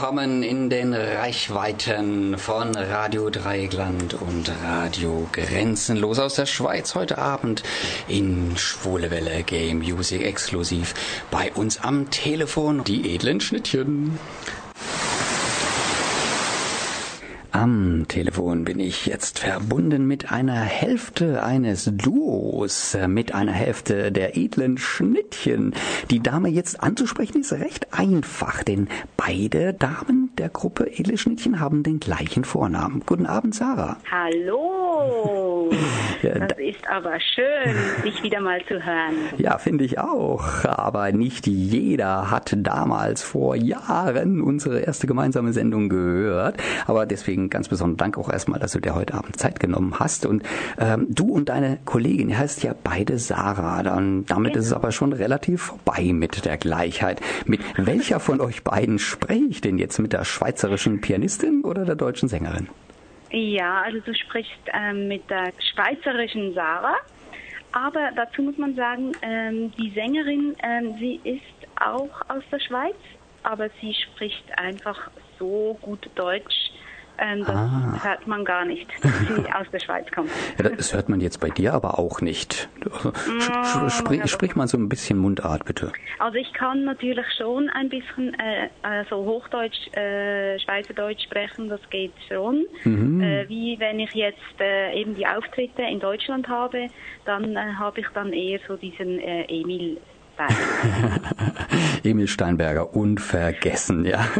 willkommen in den Reichweiten von Radio Dreieckland und Radio Grenzenlos aus der Schweiz heute Abend in Schwule Welle Game Music exklusiv bei uns am Telefon die edlen Schnittchen. Am Telefon bin ich jetzt verbunden mit einer Hälfte eines Duos, mit einer Hälfte der edlen Schnittchen. Die Dame jetzt anzusprechen ist recht einfach, denn beide Damen der Gruppe Edle Schnittchen haben den gleichen Vornamen. Guten Abend, Sarah. Hallo. Das ist aber schön, dich wieder mal zu hören. Ja, finde ich auch. Aber nicht jeder hat damals vor Jahren unsere erste gemeinsame Sendung gehört. Aber deswegen ganz besonderen Dank auch erstmal, dass du dir heute Abend Zeit genommen hast. Und ähm, du und deine Kollegin, ihr heißt ja beide Sarah. Dann, damit genau. ist es aber schon relativ vorbei mit der Gleichheit. Mit welcher von euch beiden spreche ich denn jetzt? Mit der schweizerischen Pianistin oder der deutschen Sängerin? Ja, also du sprichst ähm, mit der schweizerischen Sarah. Aber dazu muss man sagen, ähm, die Sängerin, ähm, sie ist auch aus der Schweiz, aber sie spricht einfach so gut Deutsch, ähm, das ah. hört man gar nicht, dass sie aus der Schweiz kommt. Ja, das hört man jetzt bei dir aber auch nicht. Mm, sprich, sprich mal so ein bisschen Mundart, bitte. Also ich kann natürlich schon ein bisschen äh, also Hochdeutsch, äh, Schweizerdeutsch sprechen, das geht schon. Mhm. Äh, wie wenn ich jetzt äh, eben die Auftritte in Deutschland habe, dann äh, habe ich dann eher so diesen äh, Emil Emil Steinberger, unvergessen, ja.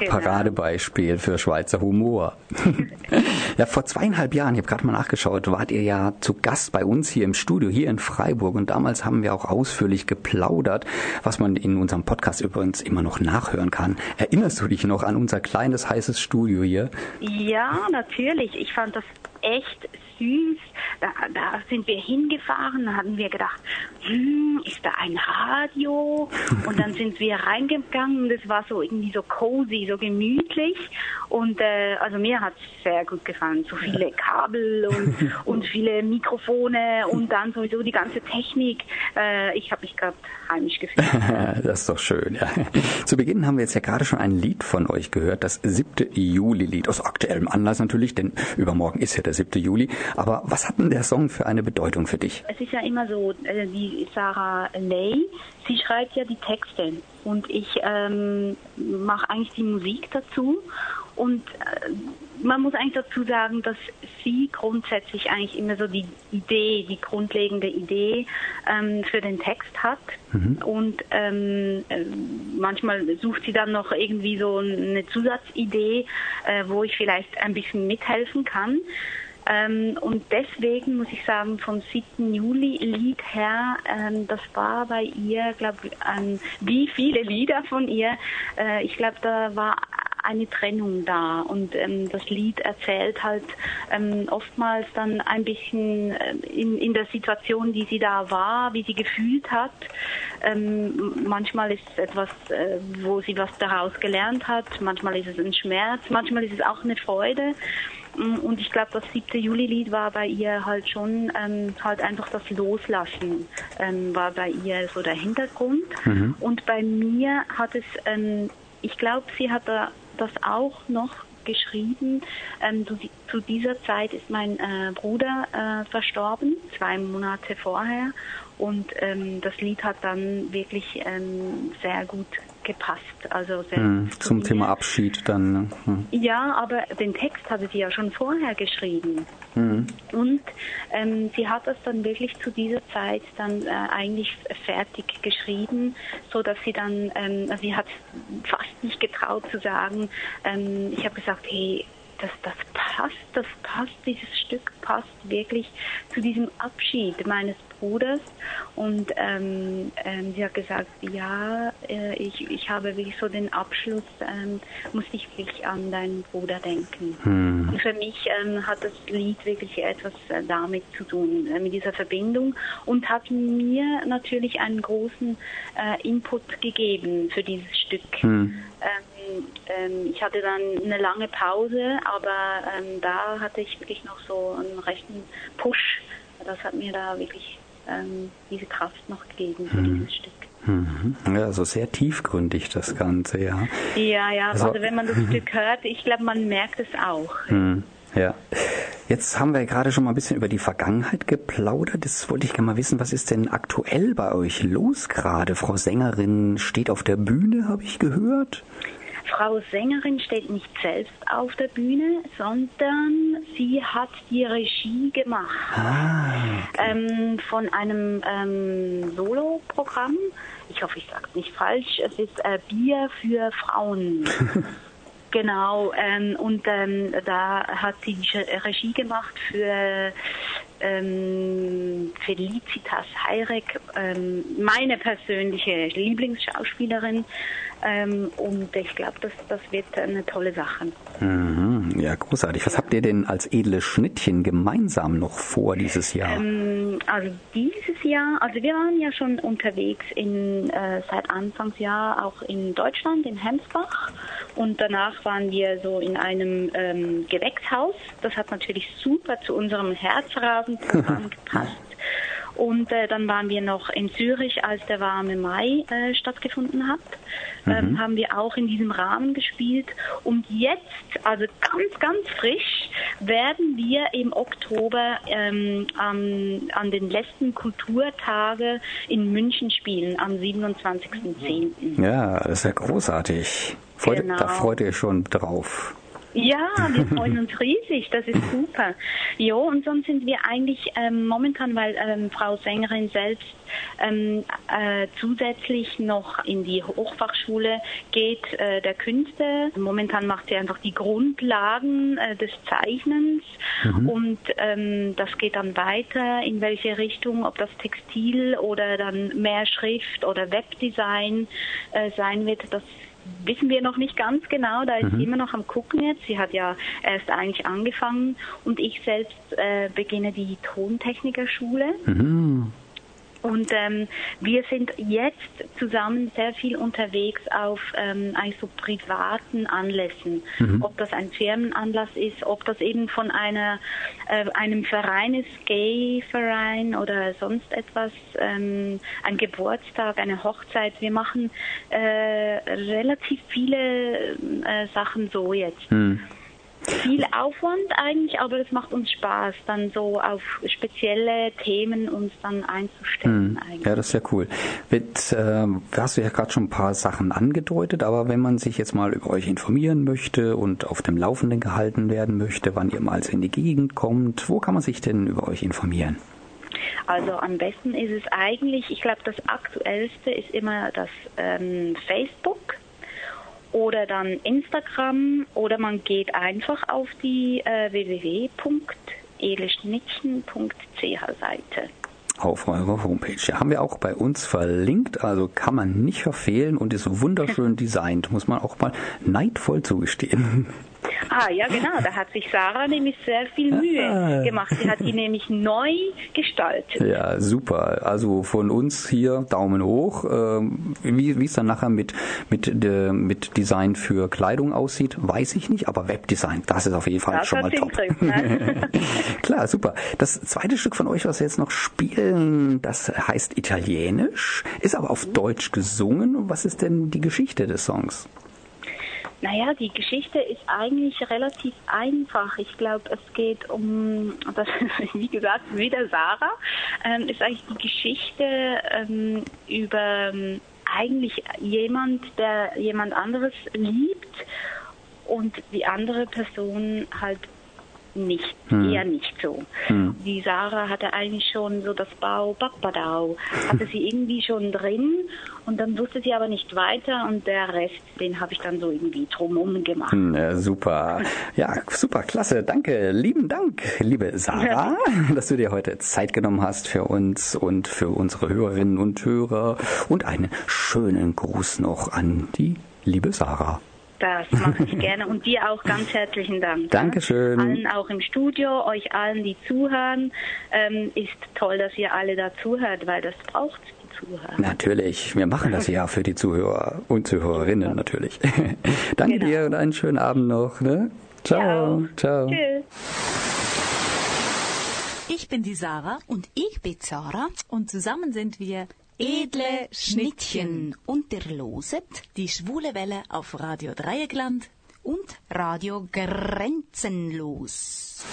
Genau. Paradebeispiel für Schweizer Humor. ja, vor zweieinhalb Jahren, ich habe gerade mal nachgeschaut, wart ihr ja zu Gast bei uns hier im Studio, hier in Freiburg. Und damals haben wir auch ausführlich geplaudert, was man in unserem Podcast übrigens immer noch nachhören kann. Erinnerst du dich noch an unser kleines, heißes Studio hier? Ja, natürlich. Ich fand das echt süß. Da, da sind wir hingefahren, da hatten wir gedacht, hm, ist da ein Radio? Und dann sind wir reingegangen und es war so irgendwie so cozy, so gemütlich. Und äh, also mir hat es sehr gut gefallen. So viele Kabel und, und viele Mikrofone und dann sowieso die ganze Technik. Äh, ich habe mich gerade heimisch gefühlt. das ist doch schön, ja. Zu Beginn haben wir jetzt ja gerade schon ein Lied von euch gehört, das siebte Juli-Lied. Aus aktuellem Anlass natürlich, denn übermorgen ist ja der siebte Juli. Aber was hat denn der Song für eine Bedeutung für dich? Es ist ja immer so, äh, die Sarah Lay, sie schreibt ja die Texte und ich ähm, mache eigentlich die Musik dazu und äh, man muss eigentlich dazu sagen, dass sie grundsätzlich eigentlich immer so die Idee, die grundlegende Idee ähm, für den Text hat. Mhm. Und ähm, äh, manchmal sucht sie dann noch irgendwie so eine Zusatzidee, äh, wo ich vielleicht ein bisschen mithelfen kann. Ähm, und deswegen muss ich sagen, vom 7. Juli-Lied her, ähm, das war bei ihr, glaube ich, ähm, wie viele Lieder von ihr. Äh, ich glaube, da war eine Trennung da und ähm, das Lied erzählt halt ähm, oftmals dann ein bisschen äh, in, in der Situation, die sie da war, wie sie gefühlt hat. Ähm, manchmal ist es etwas, äh, wo sie was daraus gelernt hat, manchmal ist es ein Schmerz, manchmal ist es auch eine Freude. Mm, und ich glaube, das siebte Juli-Lied war bei ihr halt schon ähm, halt einfach das Loslassen ähm, war bei ihr so der Hintergrund. Mhm. Und bei mir hat es, ähm, ich glaube, sie hat da das auch noch geschrieben. Ähm, zu, zu, dieser Zeit ist mein äh, Bruder äh, verstorben, zwei Monate vorher. Und ähm, das Lied hat dann wirklich ähm, sehr gut gepasst. Also sehr hm, zum Thema Abschied dann. Ne? Hm. Ja, aber den Text hatte sie ja schon vorher geschrieben. Hm. Und ähm, sie hat das dann wirklich zu dieser Zeit dann äh, eigentlich fertig geschrieben, so dass sie dann, ähm, also sie hat fast nicht getraut zu sagen. Ähm, ich habe gesagt, hey, das, das passt, das passt, dieses Stück passt wirklich zu diesem Abschied meines Bruders. Und ähm, ähm, sie hat gesagt, ja, äh, ich, ich habe wirklich so den Abschluss, ähm, musste ich wirklich an deinen Bruder denken. Hm. Und für mich ähm, hat das Lied wirklich etwas äh, damit zu tun, äh, mit dieser Verbindung und hat mir natürlich einen großen äh, Input gegeben für dieses Stück. Hm. Ähm, ähm, ich hatte dann eine lange Pause, aber da hatte ich wirklich noch so einen rechten Push. Das hat mir da wirklich ähm, diese Kraft noch gegeben für hm. dieses Stück. Mhm. Ja, also sehr tiefgründig das Ganze, ja. Ja, ja, also, also wenn man das Stück hört, ich glaube, man merkt es auch. Mhm. Ja. Jetzt haben wir gerade schon mal ein bisschen über die Vergangenheit geplaudert. Jetzt wollte ich gerne mal wissen, was ist denn aktuell bei euch los gerade? Frau Sängerin steht auf der Bühne, habe ich gehört. Frau Sängerin steht nicht selbst auf der Bühne, sondern sie hat die Regie gemacht Ah, okay. ähm, von einem ähm, Solo-Programm. Ich hoffe, ich sage es nicht falsch. Es ist äh, Bier für Frauen. Genau, ähm, und ähm, da hat sie die Regie gemacht für ähm, Felicitas Heyrek, ähm, meine persönliche Lieblingsschauspielerin. Ähm, und ich glaube, das, das wird eine tolle Sache. Mhm. Ja, großartig. Was habt ihr denn als edle Schnittchen gemeinsam noch vor dieses Jahr? Ähm, also dieses Jahr, also wir waren ja schon unterwegs in, äh, seit Anfangsjahr auch in Deutschland, in Hemsbach. Und danach waren wir so in einem ähm, Gewächshaus. Das hat natürlich super zu unserem Herzrasenprogramm gepasst. Und äh, dann waren wir noch in Zürich, als der warme Mai äh, stattgefunden hat. Ähm, haben wir auch in diesem Rahmen gespielt. Und jetzt, also ganz, ganz frisch, werden wir im Oktober ähm, an, an den letzten Kulturtage in München spielen, am 27.10. Ja, das ist ja großartig. Freut, Genau. Da freut ihr schon drauf. Ja, wir freuen uns riesig, das ist super. Jo, und sonst sind wir eigentlich ähm, momentan, weil ähm, Frau Sängerin selbst ähm, äh, zusätzlich noch in die Hochfachschule geht äh, der Künste. Momentan macht sie einfach die Grundlagen äh, des Zeichnens und ähm, das geht dann weiter, in welche Richtung, ob das Textil oder dann mehr Schrift oder Webdesign äh, sein wird, das wissen wir noch nicht ganz genau, da ist sie immer noch am gucken jetzt. Sie hat ja erst eigentlich angefangen und ich selbst äh, beginne die Tontechnikerschule. Mhm. Und ähm, wir sind jetzt zusammen sehr viel unterwegs auf ähm, eigentlich so privaten Anlässen. Ob das ein Firmenanlass ist, ob das eben von einer äh, einem Verein ist, Gay-Verein oder sonst etwas, ähm, ein Geburtstag, eine Hochzeit. Wir machen äh, relativ viele äh, Sachen so jetzt Hm. Viel Aufwand eigentlich, aber es macht uns Spaß, dann so auf spezielle Themen uns dann einzustellen eigentlich. Ja, das ist ja cool. Mit, ähm, hast du ja gerade schon ein paar Sachen angedeutet, aber wenn man sich jetzt mal über euch informieren möchte und auf dem Laufenden gehalten werden möchte, wann ihr mal in die Gegend kommt, wo kann man sich denn über euch informieren? Also am besten ist es eigentlich, ich glaube, das aktuellste ist immer das ähm, Facebook oder dann Instagram oder man geht einfach auf die äh, www.eleschnittchen.ch Seite. Auf eurer Homepage. Ja, haben wir auch bei uns verlinkt, also kann man nicht verfehlen und ist wunderschön designt, muss man auch mal neidvoll zugestehen. Ah, ja, genau. Da hat sich Sarah nämlich sehr viel Mühe Ah. gemacht. Sie hat die nämlich neu gestaltet. Ja, super. Also von uns hier Daumen hoch. Ähm, Wie wie es dann nachher mit, mit, mit Design für Kleidung aussieht, weiß ich nicht, aber Webdesign, das ist auf jeden Fall Das schon mal top. Griff, ne? Klar, super. Das zweite Stück von euch, was wir jetzt noch spielen, das heißt Italienisch, ist aber auf Deutsch gesungen. Was ist denn die Geschichte des Songs? Naja, die Geschichte ist eigentlich relativ einfach. Ich glaube, es geht um, das, wie gesagt, wieder Sarah, ähm, ist eigentlich die Geschichte ähm, über ähm, eigentlich jemand, der jemand anderes liebt und die andere Person halt nicht, eher nicht so. Die Sarah hatte eigentlich schon so das Bau Backbadau, hatte sie irgendwie schon drin und dann wusste sie aber nicht weiter und der Rest, den habe ich dann so irgendwie drumherum gemacht. Hm, äh, super. Ja, super, klasse. Danke. Lieben Dank, liebe Sarah, dass du dir heute Zeit genommen hast für uns und für unsere Hörerinnen und Hörer. Und einen schönen Gruß noch an die liebe Sarah. Das mache ich gerne und dir auch ganz herzlichen Dank. Dankeschön. Allen auch im Studio, euch allen, die zuhören. Ähm, ist toll, dass ihr alle da zuhört, weil das braucht die Zuhörer. Natürlich, wir machen das ja für die Zuhörer und Zuhörerinnen natürlich. Danke Genau. dir und einen schönen Abend noch. Ne? Ciao. Auch. Ciao. Tschüss. Ich bin die Sarah Und ich bin Sarah und zusammen sind wir Edle Schnittchen. Und der loset die schwule Welle auf Radio Dreieckland und Radio Grenzenlos.